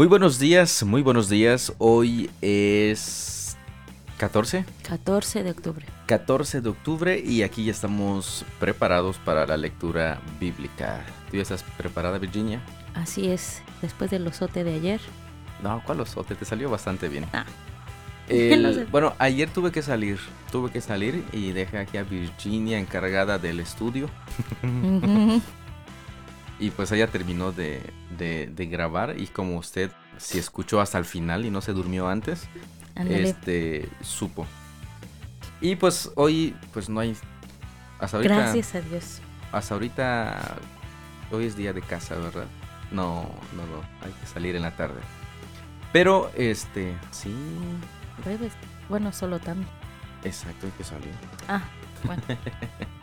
Muy buenos días, muy buenos días. Hoy es 14. 14 de octubre. 14 de octubre y aquí ya estamos preparados para la lectura bíblica. ¿Tú ya estás preparada, Virginia? Así es, después del osote de ayer. No, ¿cuál osote? Te salió bastante bien. Ah. El- bueno, ayer tuve que salir, tuve que salir y dejé aquí a Virginia encargada del estudio. Ujú. Y pues ella terminó de, de- de grabar y como usted si escuchó hasta el final y no se durmió antes, este supo. Y pues hoy pues no hay hasta ahorita Gracias a Dios. hasta ahorita hoy es día de casa, ¿verdad? No, no, no, hay que salir en la tarde. Pero este, sí. Bueno, solo también. exacto, hay que salir. Ah, bueno.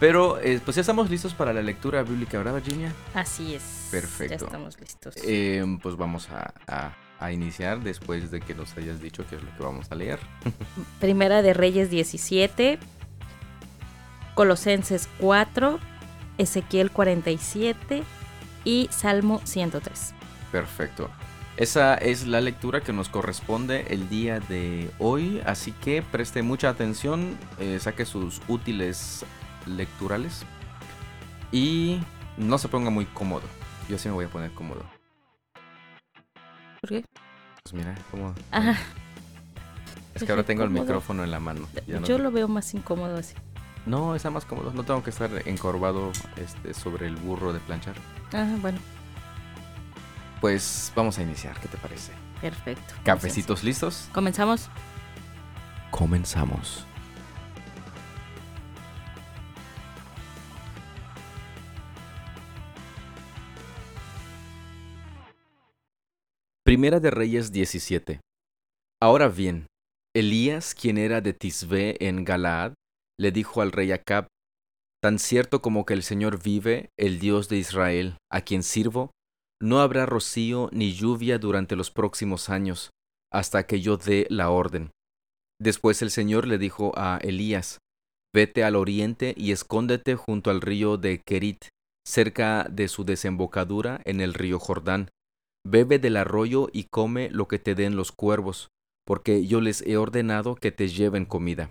Pero eh, pues ya estamos listos para la lectura bíblica, ¿verdad, Virginia? Así es. Perfecto. Ya estamos listos. Eh, pues vamos a, a- a iniciar después de que nos hayas dicho qué es lo que vamos a leer. Primera de Reyes 17, Colosenses 4, Ezequiel 47 y Salmo 103. Perfecto. Esa es la lectura que nos corresponde el día de hoy, así que preste mucha atención, eh, saque sus útiles lecturales y no se ponga muy cómodo. Yo sí me voy a poner cómodo. ¿Por qué? Pues mira, cómo... Ah, es que ahora tengo el cómodo. micrófono en la mano. no- yo lo veo más incómodo así. No, está más cómodo. No tengo que estar encorvado este, sobre el burro de planchar. Ah, bueno, Pues vamos a iniciar, ¿qué te parece? perfecto. ¿Cafecitos listos? Comenzamos. Comenzamos. Primera de Reyes 17. Ahora bien, Elías, quien era de Tisbé en Galaad, le dijo al rey Acab, Tan cierto como que el Señor vive, el Dios de Israel, a quien sirvo, no habrá rocío ni lluvia durante los próximos años, hasta que yo dé la orden. Después el Señor le dijo a Elías, Vete al oriente y escóndete junto al río de Kerit, cerca de su desembocadura en el río Jordán. Bebe del arroyo y come lo que te den los cuervos, porque yo les he ordenado que te lleven comida.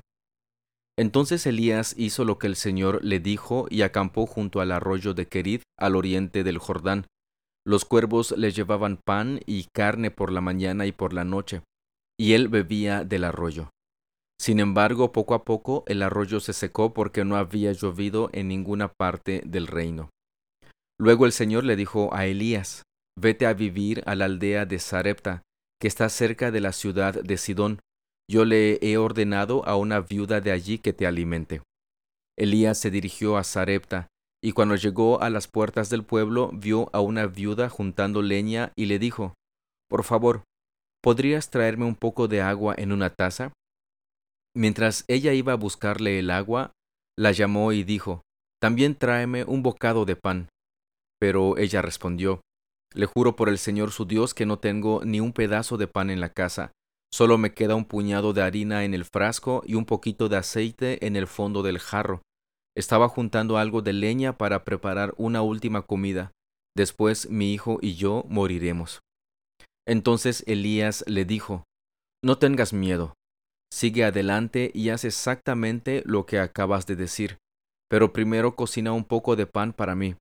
Entonces Elías hizo lo que el Señor le dijo y acampó junto al arroyo de Kerit, al oriente del Jordán. Los cuervos le llevaban pan y carne por la mañana y por la noche, y él bebía del arroyo. Sin embargo, poco a poco el arroyo se secó porque no había llovido en ninguna parte del reino. Luego el Señor le dijo a Elías, Vete a vivir a la aldea de Sarepta, que está cerca de la ciudad de Sidón. Yo le he ordenado a una viuda de allí que te alimente. Elías se dirigió a Sarepta, y cuando llegó a las puertas del pueblo vio a una viuda juntando leña y le dijo, Por favor, ¿podrías traerme un poco de agua en una taza? Mientras ella iba a buscarle el agua, la llamó y dijo, También tráeme un bocado de pan. Pero ella respondió, Le juro por el Señor su Dios que no tengo ni un pedazo de pan en la casa, solo me queda un puñado de harina en el frasco y un poquito de aceite en el fondo del jarro. Estaba juntando algo de leña para preparar una última comida. Después mi hijo y yo moriremos. Entonces Elías le dijo, No tengas miedo, sigue adelante y haz exactamente lo que acabas de decir, pero primero cocina un poco de pan para mí.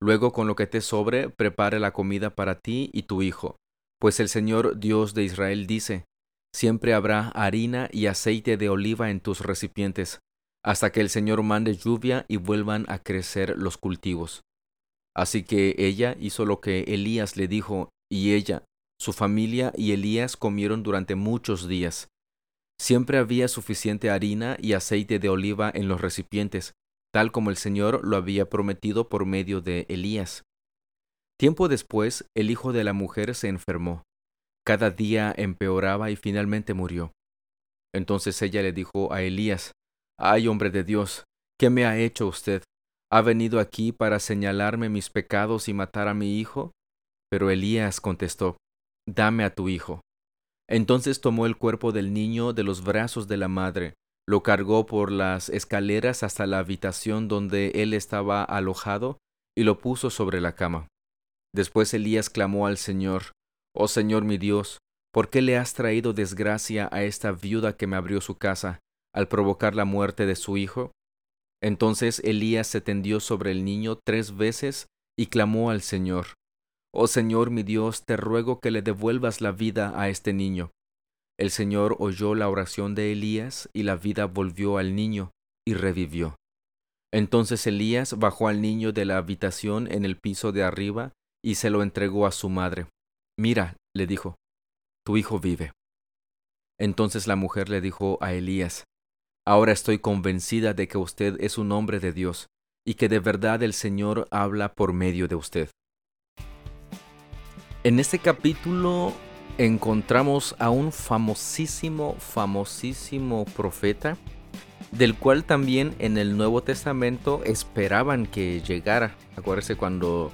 Luego con lo que te sobre, prepare la comida para ti y tu hijo, pues el Señor Dios de Israel dice, Siempre habrá harina y aceite de oliva en tus recipientes, hasta que el Señor mande lluvia y vuelvan a crecer los cultivos. Así que ella hizo lo que Elías le dijo, y ella, su familia y Elías comieron durante muchos días. Siempre había suficiente harina y aceite de oliva en los recipientes, tal como el Señor lo había prometido por medio de Elías. Tiempo después, el hijo de la mujer se enfermó. Cada día empeoraba y finalmente murió. Entonces ella le dijo a Elías, Ay, hombre de Dios, ¿qué me ha hecho usted? ¿Ha venido aquí para señalarme mis pecados y matar a mi hijo? Pero Elías contestó, Dame a tu hijo. Entonces tomó el cuerpo del niño de los brazos de la madre, lo cargó por las escaleras hasta la habitación donde él estaba alojado y lo puso sobre la cama. Después Elías clamó al Señor, Oh Señor mi Dios, ¿por qué le has traído desgracia a esta viuda que me abrió su casa, al provocar la muerte de su hijo? Entonces Elías se tendió sobre el niño tres veces y clamó al Señor, Oh Señor mi Dios, te ruego que le devuelvas la vida a este niño. El Señor oyó la oración de Elías y la vida volvió al niño y revivió. Entonces Elías bajó al niño de la habitación en el piso de arriba y se lo entregó a su madre. Mira, le dijo, tu hijo vive. Entonces la mujer le dijo a Elías, Ahora estoy convencida de que usted es un hombre de Dios y que de verdad el Señor habla por medio de usted. En este capítulo encontramos a un famosísimo, famosísimo profeta, del cual también en el Nuevo Testamento esperaban que llegara. Acuérdese cuando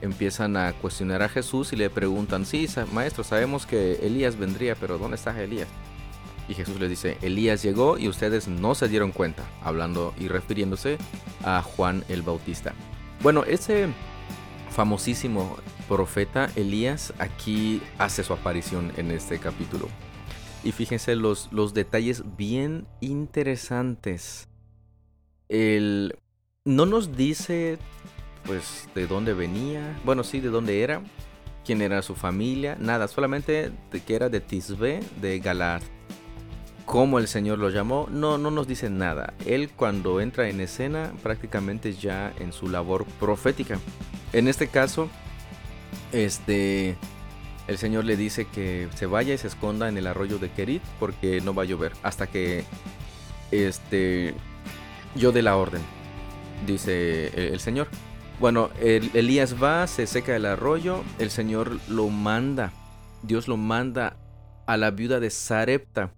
empiezan a cuestionar a Jesús y le preguntan, sí, maestro, sabemos que Elías vendría, pero ¿dónde está Elías? Y Jesús les dice, Elías llegó y ustedes no se dieron cuenta, hablando y refiriéndose a Juan el Bautista. Bueno, ese famosísimo profeta Elías aquí hace su aparición en este capítulo. Y fíjense los, los detalles bien interesantes. El, no nos dice pues de dónde venía, bueno sí, de dónde era, quién era su familia, nada, solamente que era de Tisbe, de Galad. Cómo el Señor lo llamó, no, no nos dice nada. Él cuando entra en escena prácticamente ya en su labor profética. En este caso, este, el Señor le dice que se vaya y se esconda en el arroyo de Kerit porque no va a llover hasta que este, yo dé la orden, dice el, Señor. Bueno, Elías va, se seca el arroyo, el Señor lo manda, Dios lo manda a la viuda de Sarepta.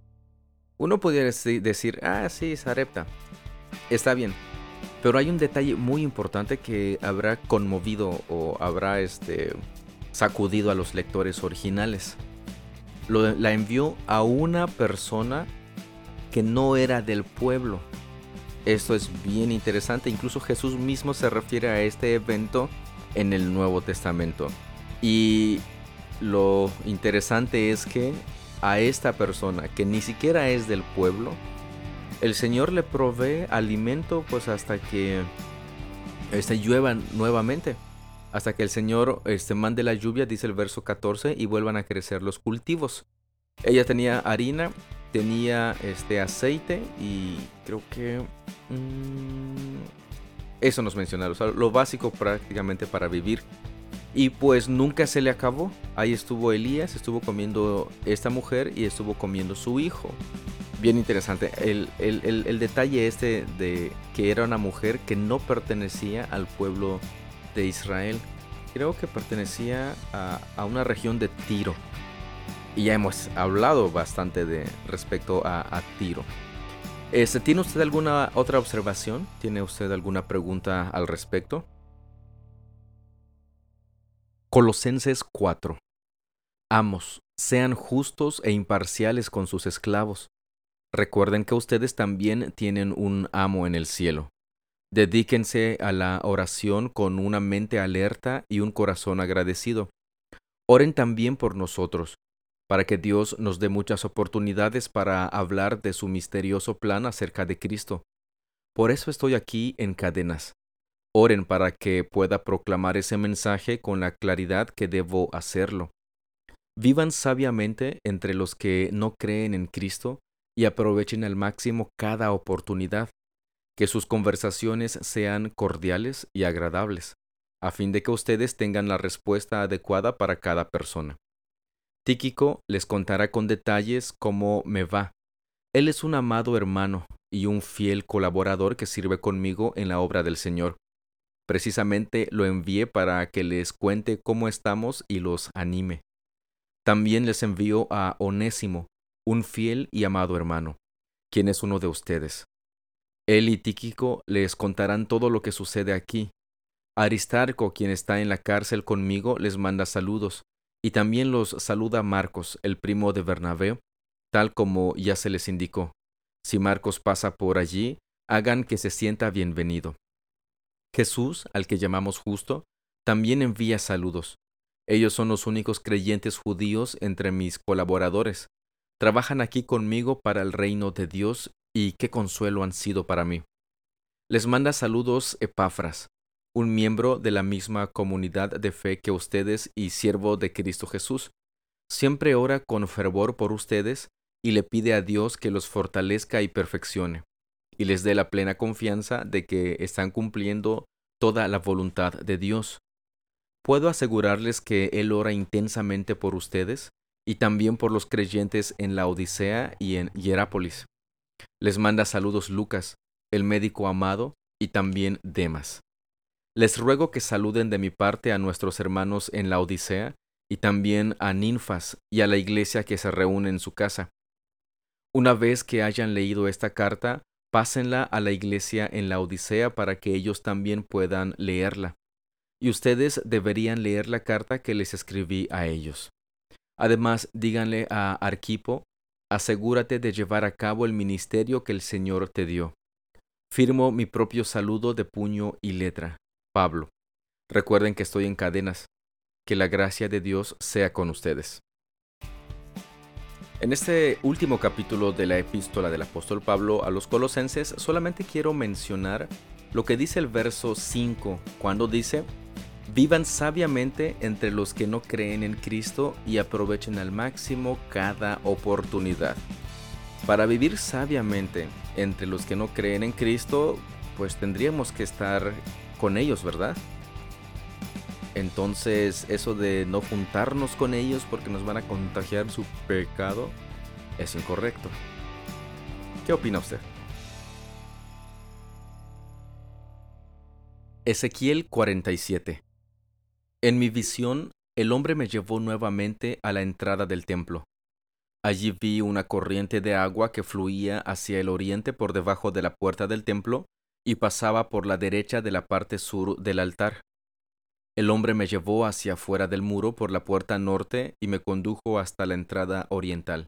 Uno podría decir, ah, sí, Sarepta, está bien, pero hay un detalle muy importante que habrá conmovido o habrá este, sacudido a los lectores originales. la envió a una persona que no era del pueblo. Esto es bien interesante. Incluso Jesús mismo se refiere a este evento en el Nuevo Testamento. Y lo interesante es que a esta persona que ni siquiera es del pueblo, el Señor le provee alimento pues hasta que este, llueva nuevamente. Hasta que el Señor este, mande la lluvia, dice el verso 14, y vuelvan a crecer los cultivos. Ella tenía harina, tenía este aceite y creo que... Mm, eso nos mencionaron, lo básico prácticamente para vivir. Y pues nunca se le acabó. Ahí estuvo Elías, estuvo comiendo esta mujer y estuvo comiendo su hijo bien interesante. El, detalle este de que era una mujer que no pertenecía al pueblo de Israel. Creo que pertenecía a, una región de Tiro. Y ya hemos hablado bastante de respecto a, Tiro. Este, ¿Tiene usted alguna otra observación? ¿Tiene usted alguna pregunta al respecto? Colosenses 4. Amos, sean justos e imparciales con sus esclavos Recuerden que ustedes también tienen un amo en el cielo. Dedíquense a la oración con una mente alerta y un corazón agradecido. Oren también por nosotros, para que Dios nos dé muchas oportunidades para hablar de su misterioso plan acerca de Cristo. Por eso estoy aquí en cadenas. Oren para que pueda proclamar ese mensaje con la claridad que debo hacerlo. Vivan sabiamente entre los que no creen en Cristo y aprovechen al máximo cada oportunidad, que sus conversaciones sean cordiales y agradables, a fin de que ustedes tengan la respuesta adecuada para cada persona. Tíquico les contará con detalles cómo me va. Él es un amado hermano y un fiel colaborador que sirve conmigo en la obra del Señor. Precisamente lo envié para que les cuente cómo estamos y los anime. También les envío a Onésimo, un fiel y amado hermano, quien es uno de ustedes. Él y Tíquico les contarán todo lo que sucede aquí. Aristarco, quien está en la cárcel conmigo, les manda saludos, y también los saluda Marcos, el primo de Bernabé, tal como ya se les indicó. Si Marcos pasa por allí, hagan que se sienta bienvenido. Jesús, al que llamamos justo, también envía saludos. Ellos son los únicos creyentes judíos entre mis colaboradores. Trabajan aquí conmigo para el reino de Dios y qué consuelo han sido para mí. Les manda saludos Epafras, un miembro de la misma comunidad de fe que ustedes y siervo de Cristo Jesús. Siempre ora con fervor por ustedes y le pide a Dios que los fortalezca y perfeccione, y les dé la plena confianza de que están cumpliendo toda la voluntad de Dios. Puedo asegurarles que Él ora intensamente por ustedes y también por los creyentes en la Odisea y en Hierápolis. Les manda saludos Lucas, el médico amado, y también Demas. Les ruego que saluden de mi parte a nuestros hermanos en la Odisea y también a Ninfas y a la iglesia que se reúne en su casa. Una vez que hayan leído esta carta, pásenla a la iglesia en la Odisea para que ellos también puedan leerla. Y ustedes deberían leer la carta que les escribí a ellos. Además, díganle a Arquipo, asegúrate de llevar a cabo el ministerio que el Señor te dio. Firmo mi propio saludo de puño y letra. Pablo. Recuerden que estoy en cadenas. Que la gracia de Dios sea con ustedes. En este último capítulo de la epístola del apóstol Pablo a los colosenses, solamente quiero mencionar lo que dice el verso 5, cuando dice, Vivan sabiamente entre los que no creen en Cristo y aprovechen al máximo cada oportunidad. Para vivir sabiamente entre los que no creen en Cristo, pues tendríamos que estar con ellos, ¿verdad? Entonces, eso de no juntarnos con ellos porque nos van a contagiar su pecado es incorrecto. ¿Qué opina usted? Ezequiel 47 En mi visión, el hombre me llevó nuevamente a la entrada del templo. Allí vi una corriente de agua que fluía hacia el oriente por debajo de la puerta del templo y pasaba por la derecha de la parte sur del altar. El hombre me llevó hacia fuera del muro por la puerta norte y me condujo hasta la entrada oriental.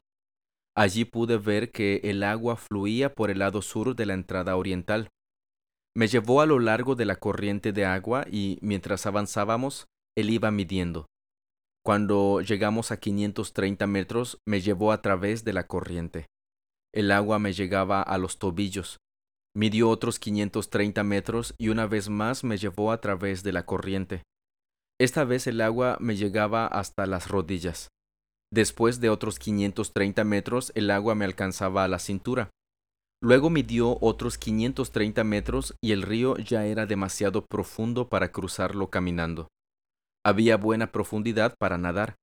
Allí pude ver que el agua fluía por el lado sur de la entrada oriental. Me llevó a lo largo de la corriente de agua y mientras avanzábamos, él iba midiendo. Cuando llegamos a 530 metros, me llevó a través de la corriente. El agua me llegaba a los tobillos. Midió otros 530 metros y una vez más me llevó a través de la corriente. Esta vez el agua me llegaba hasta las rodillas. Después de otros 530 metros el agua me alcanzaba a la cintura. Luego midió otros 530 metros y el río ya era demasiado profundo para cruzarlo caminando. Había buena profundidad para nadar,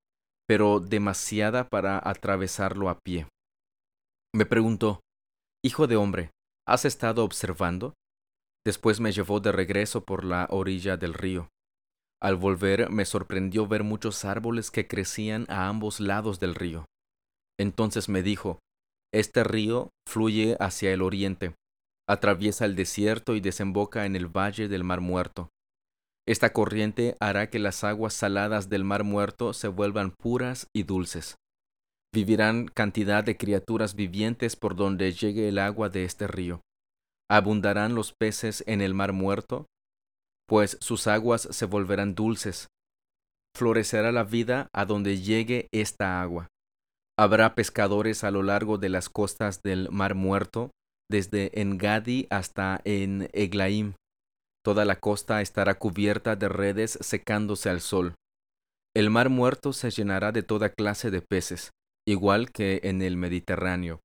pero demasiada para atravesarlo a pie. Me preguntó, Hijo de hombre, ¿has estado observando? Después me llevó de regreso por la orilla del río. Al volver me sorprendió ver muchos árboles que crecían a ambos lados del río. Entonces me dijo, Este río fluye hacia el oriente, atraviesa el desierto y desemboca en el valle del Mar Muerto. Esta corriente hará que las aguas saladas del Mar Muerto se vuelvan puras y dulces. Vivirán cantidad de criaturas vivientes por donde llegue el agua de este río. Abundarán los peces en el Mar Muerto pues sus aguas se volverán dulces. Florecerá la vida a donde llegue esta agua. Habrá pescadores a lo largo de las costas del Mar Muerto, desde Engadi hasta en Eglaim. Toda la costa estará cubierta de redes secándose al sol. El Mar Muerto se llenará de toda clase de peces, igual que en el Mediterráneo.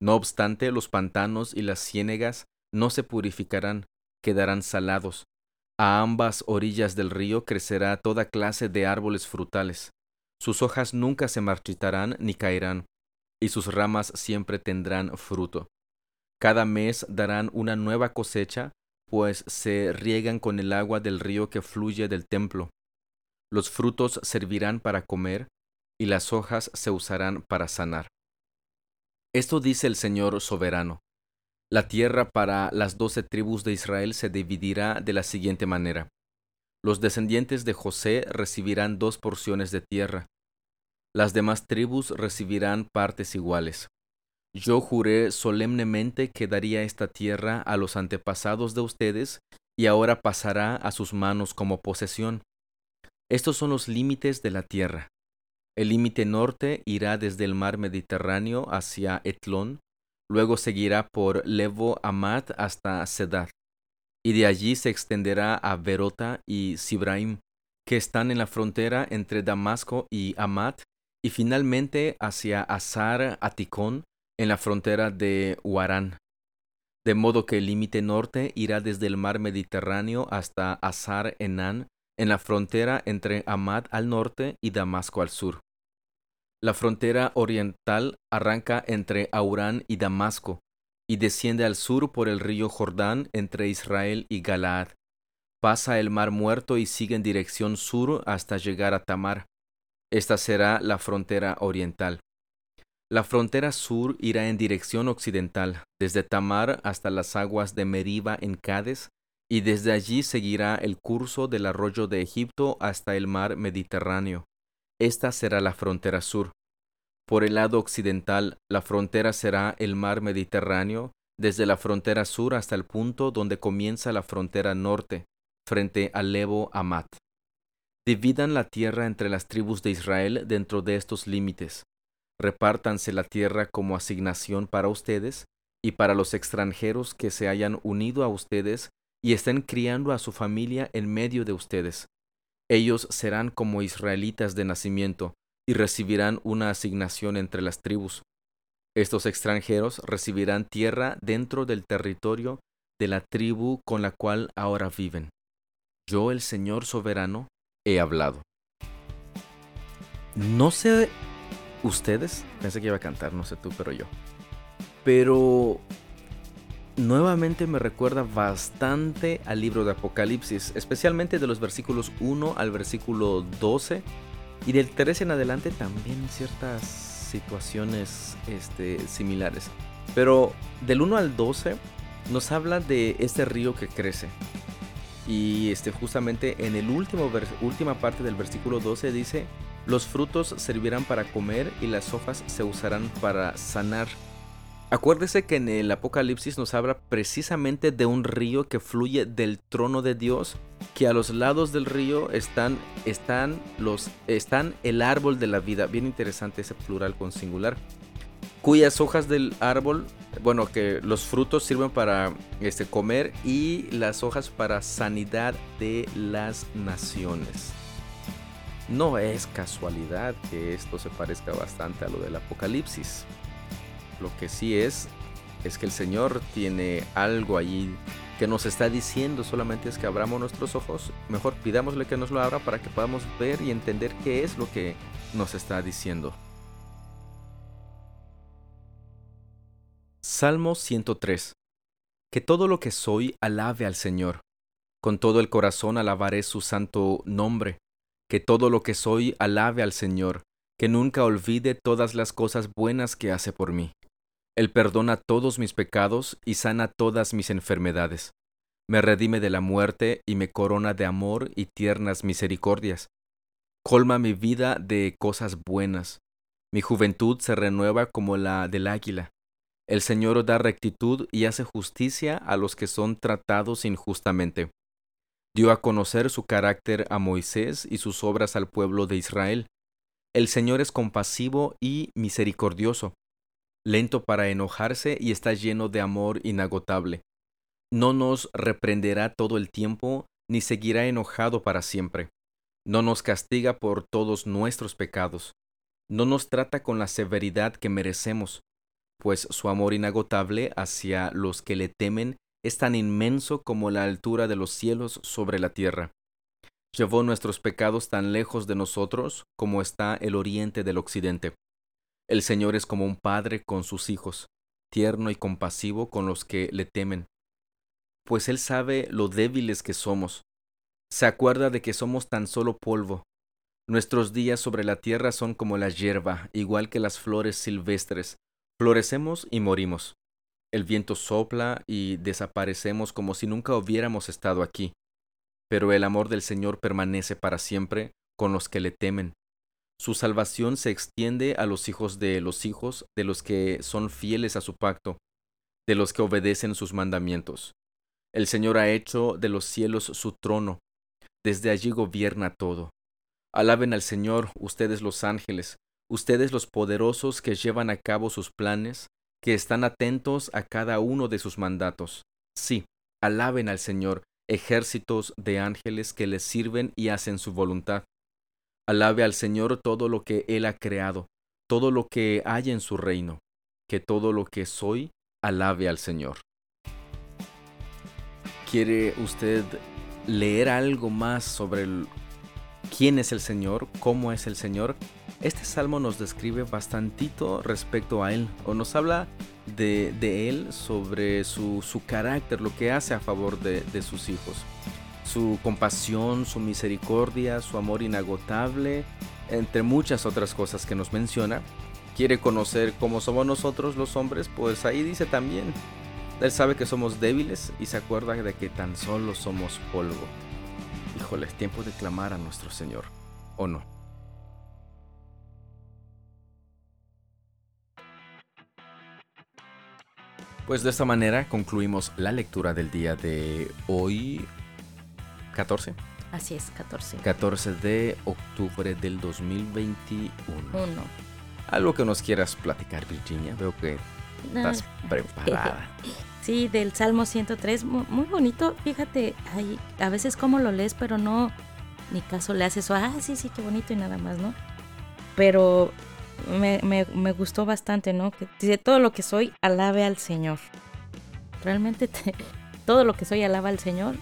No obstante, los pantanos y las ciénegas no se purificarán, quedarán salados, a ambas orillas del río crecerá toda clase de árboles frutales. Sus hojas nunca se marchitarán ni caerán, y sus ramas siempre tendrán fruto. Cada mes darán una nueva cosecha, pues se riegan con el agua del río que fluye del templo. Los frutos servirán para comer, y las hojas se usarán para sanar. Esto dice el Señor soberano. La tierra para las doce tribus de Israel se dividirá de la siguiente manera. Los descendientes de José recibirán dos porciones de tierra. Las demás tribus recibirán partes iguales. Yo juré solemnemente que daría esta tierra a los antepasados de ustedes y ahora pasará a sus manos como posesión. Estos son los límites de la tierra. El límite norte irá desde el mar Mediterráneo hacia Etlón, luego seguirá por Levo Amat hasta Sedad, y de allí se extenderá a Berota y Sibraim, que están en la frontera entre Damasco y Amat, y finalmente hacia Azar Aticón, en la frontera de Huarán. De modo que el límite norte irá desde el mar Mediterráneo hasta Azar Enán, en la frontera entre Amat al norte y Damasco al sur. La frontera oriental arranca entre Aurán y Damasco, y desciende al sur por el río Jordán entre Israel y Galaad. Pasa el mar muerto y sigue en dirección sur hasta llegar a Tamar. Esta será la frontera oriental. La frontera sur irá en dirección occidental, desde Tamar hasta las aguas de Meriba en Cades, y desde allí seguirá el curso del arroyo de Egipto hasta el mar Mediterráneo. Esta será la frontera sur. Por el lado occidental, la frontera será el mar Mediterráneo, desde la frontera sur hasta el punto donde comienza la frontera norte, frente al Lebo Amat. Dividan la tierra entre las tribus de Israel dentro de estos límites. Repártanse la tierra como asignación para ustedes y para los extranjeros que se hayan unido a ustedes y estén criando a su familia en medio de ustedes. Ellos serán como israelitas de nacimiento y recibirán una asignación entre las tribus. Estos extranjeros recibirán tierra dentro del territorio de la tribu con la cual ahora viven. Yo, el Señor soberano, he hablado. No sé ustedes, pensé que iba a cantar, no sé tú, pero yo. Pero nuevamente me recuerda bastante al libro de Apocalipsis, especialmente de los versículos 1 al versículo 12 y del 13 en adelante también ciertas situaciones este, similares. Pero del 1 al 12 nos habla de este río que crece. Y este, justamente en el último última parte del versículo 12 dice, los frutos servirán para comer y las hojas se usarán para sanar. Acuérdese que en el Apocalipsis nos habla precisamente de un río que fluye del trono de Dios, que a los lados del río están, están, los, están el árbol de la vida. Bien interesante ese plural con singular. Cuyas hojas del árbol, bueno, que los frutos sirven para este, comer y las hojas para sanidad de las naciones. No es casualidad que esto se parezca bastante a lo del Apocalipsis. Lo que sí es, es que el Señor tiene algo allí que nos está diciendo, solamente es que abramos nuestros ojos, mejor pidámosle que nos lo abra para que podamos ver y entender qué es lo que nos está diciendo. Salmo 103. Que todo lo que soy alabe al Señor. Con todo el corazón alabaré su santo nombre. Que todo lo que soy alabe al Señor. Que nunca olvide todas las cosas buenas que hace por mí. Él perdona todos mis pecados y sana todas mis enfermedades. Me redime de la muerte y me corona de amor y tiernas misericordias. Colma mi vida de cosas buenas. Mi juventud se renueva como la del águila. El Señor da rectitud y hace justicia a los que son tratados injustamente. Dio a conocer su carácter a Moisés y sus obras al pueblo de Israel. El Señor es compasivo y misericordioso lento para enojarse y está lleno de amor inagotable. No nos reprenderá todo el tiempo, ni seguirá enojado para siempre. No nos castiga por todos nuestros pecados. No nos trata con la severidad que merecemos, pues su amor inagotable hacia los que le temen es tan inmenso como la altura de los cielos sobre la tierra. Llevó nuestros pecados tan lejos de nosotros como está el oriente del occidente. El Señor es como un padre con sus hijos, tierno y compasivo con los que le temen, pues Él sabe lo débiles que somos. Se acuerda de que somos tan solo polvo. Nuestros días sobre la tierra son como la hierba, igual que las flores silvestres. Florecemos y morimos. El viento sopla y desaparecemos como si nunca hubiéramos estado aquí. Pero el amor del Señor permanece para siempre con los que le temen su salvación se extiende a los hijos de los hijos de los que son fieles a su pacto, de los que obedecen sus mandamientos. El Señor ha hecho de los cielos su trono, desde allí gobierna todo. Alaben al Señor, ustedes los ángeles, ustedes los poderosos que llevan a cabo sus planes, que están atentos a cada uno de sus mandatos. Sí, alaben al Señor, ejércitos de ángeles que les sirven y hacen su voluntad. Alabe al Señor todo lo que Él ha creado, todo lo que hay en su reino, que todo lo que soy, alabe al Señor. ¿Quiere usted leer algo más sobre el, quién es el Señor, cómo es el Señor? Este salmo nos describe bastantito respecto a Él, o nos habla de, Él sobre su, su, carácter, lo que hace a favor de, de sus hijos. Su compasión, su misericordia, su amor inagotable, entre muchas otras cosas que nos menciona. Quiere conocer cómo somos nosotros los hombres, pues ahí dice también, Él sabe que somos débiles y se acuerda de que tan solo somos polvo. Híjole, es tiempo de clamar a nuestro Señor, ¿o no? Pues de esta manera concluimos la lectura del día de hoy, 14. Así es, 14. 14 de octubre del 2021. Uno. Algo que nos quieras platicar, Virginia. Veo que estás preparada. Sí, del Salmo 103, muy, bonito. Fíjate, ahí, a veces como lo lees, pero no, ni caso le haces, ah, sí, sí, qué bonito y nada más, ¿no? Pero me, me, me gustó bastante, ¿no? Que dice, todo lo que soy, alabe al Señor. Realmente te, todo lo que soy, alaba al Señor,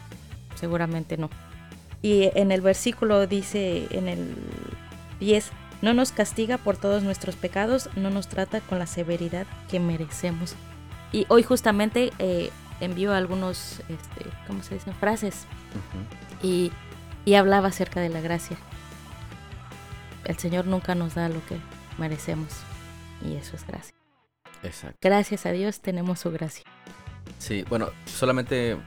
seguramente no. Y en el versículo dice, en el 10, no nos castiga por todos nuestros pecados, no nos trata con la severidad que merecemos. Y hoy justamente eh, envió algunos, este, ¿cómo se dicen? Frases. Uh -huh. y, y hablaba acerca de la gracia. El Señor nunca nos da lo que merecemos. Y eso es gracia. Exacto. Gracias a Dios tenemos su gracia. Sí, bueno, solamente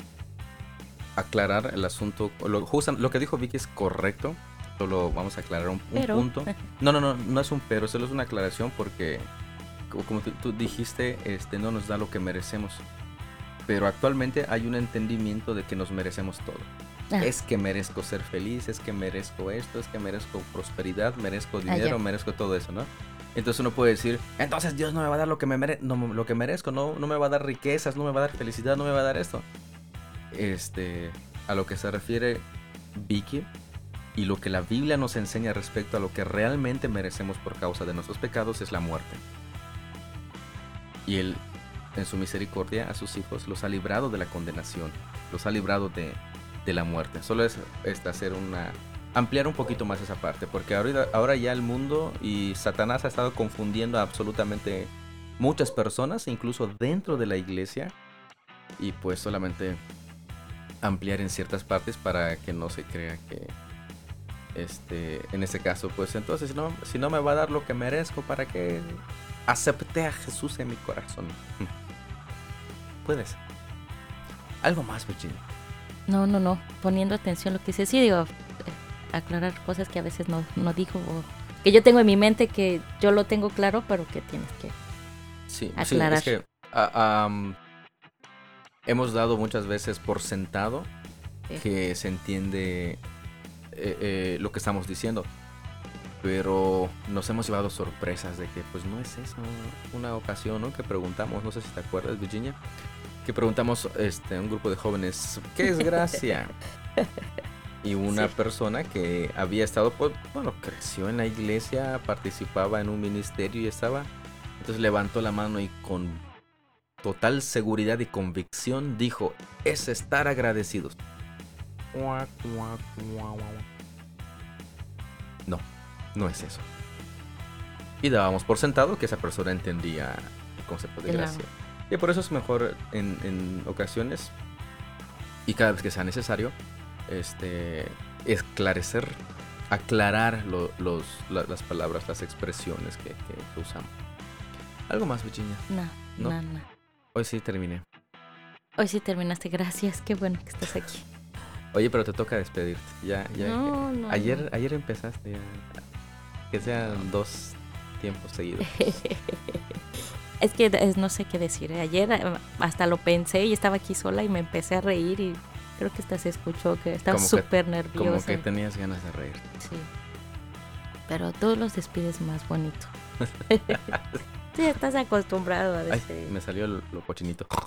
aclarar el asunto. Lo, justo, lo que dijo Vicky es correcto. Solo vamos a aclarar un, un punto. No, no, no, no es un pero, solo es una aclaración porque, como tú, tú dijiste, este, no nos da lo que merecemos. Pero actualmente hay un entendimiento de que nos merecemos todo. Ah. Es que merezco ser feliz, es que merezco esto, es que merezco prosperidad, merezco dinero, ah, merezco todo eso, ¿no? Entonces uno puede decir, entonces Dios no me va a dar lo que, me mere no, lo que merezco, no, no me va a dar riquezas, no me va a dar felicidad, no me va a dar esto. Este, a lo que se refiere Vicky y lo que la Biblia nos enseña respecto a lo que realmente merecemos por causa de nuestros pecados es la muerte. Y Él, en su misericordia, a sus hijos los ha librado de la condenación, los ha librado de, de la muerte. Solo es, es hacer una ampliar un poquito más esa parte, porque ahora, ahora ya el mundo y Satanás ha estado confundiendo a absolutamente muchas personas, incluso dentro de la iglesia, y pues solamente ampliar en ciertas partes para que no se crea que este en ese caso pues entonces no si no me va a dar lo que merezco para que acepte a Jesús en mi corazón puedes algo más Virginia. No no no. Poniendo atención a lo que dice. Sí digo aclarar cosas que a veces no, no dijo o que yo tengo en mi mente que yo lo tengo claro pero que tienes que sí, aclarar sí, es que, uh, um, hemos dado muchas veces por sentado sí. que se entiende eh, eh, lo que estamos diciendo. Pero nos hemos llevado sorpresas de que pues no es eso. Una ocasión ¿no? que preguntamos, no sé si te acuerdas Virginia, que preguntamos este, a un grupo de jóvenes, ¿qué es gracia? y una sí. persona que había estado, pues, bueno, creció en la iglesia, participaba en un ministerio y estaba, entonces levantó la mano y con total seguridad y convicción dijo, es estar agradecidos. No, no es eso. Y dábamos por sentado que esa persona entendía el concepto de gracia. Y por eso es mejor en, en ocasiones y cada vez que sea necesario este, esclarecer, aclarar lo, los, la, las palabras, las expresiones que, que, que, usamos. ¿Algo más, Virginia? No, no, no. Hoy sí terminé. Hoy sí terminaste, gracias, qué bueno que estás aquí. Oye, pero te toca despedirte. Ya, ya. No, no, ayer, no. ayer empezaste ya. Que sean dos tiempos seguidos. es que no sé qué decir. Ayer eh, hasta lo pensé y estaba aquí sola y me empecé a reír y creo que hasta se escuchó que estaba súper nerviosa. Como que tenías ganas de reír. Sí. Pero tú los despides más bonito. sí, estás acostumbrado a Ay, decir. me salió lo, lo cochinito.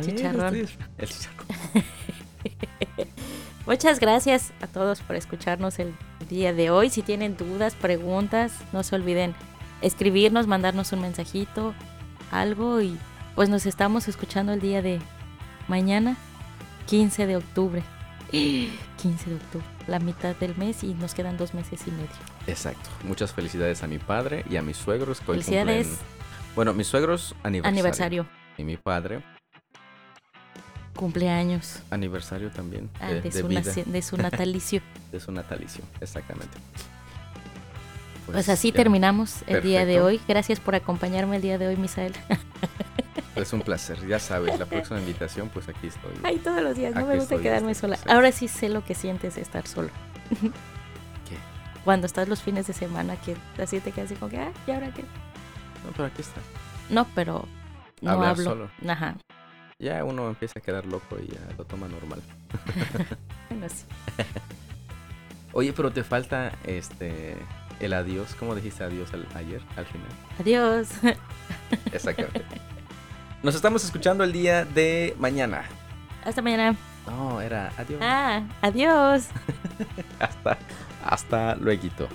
Chicharrón. El chicharrón. Muchas gracias a todos por escucharnos el día de hoy. Si tienen dudas, preguntas, no se olviden escribirnos, mandarnos un mensajito, algo y pues nos estamos escuchando el día de mañana, 15 de octubre. 15 de octubre, la mitad del mes y nos quedan dos meses y medio. Exacto. Muchas felicidades a mi padre y a mis suegros que hoy Felicidades, cumplen- Bueno, mis suegros aniversario. aniversario, Y mi padre cumpleaños aniversario también ah, de, de, de su vida, naci- de su natalicio. de su natalicio, exactamente. Pues así ya, terminamos el día de hoy. Gracias por acompañarme el día de hoy, Misael. Es un placer, ya sabes, la próxima invitación, pues aquí estoy. Ay, todos los días, no Aquí me gusta quedarme este, sola. Ahora sí sé lo que sientes estar solo. ¿Qué? Cuando estás los fines de semana, que así te quedas así como que, ah, ¿y ahora qué? No, pero aquí está. No, pero no Hablar hablo. solo. Ajá. Ya uno empieza a quedar loco y ya lo toma normal. Bueno, sí. Oye, pero te falta este el adiós. ¿Cómo dijiste adiós al- ayer, al final? Adiós. Exactamente. Nos estamos escuchando el día de mañana. Hasta mañana. No, era adiós. Ah, adiós. Hasta, hasta luego.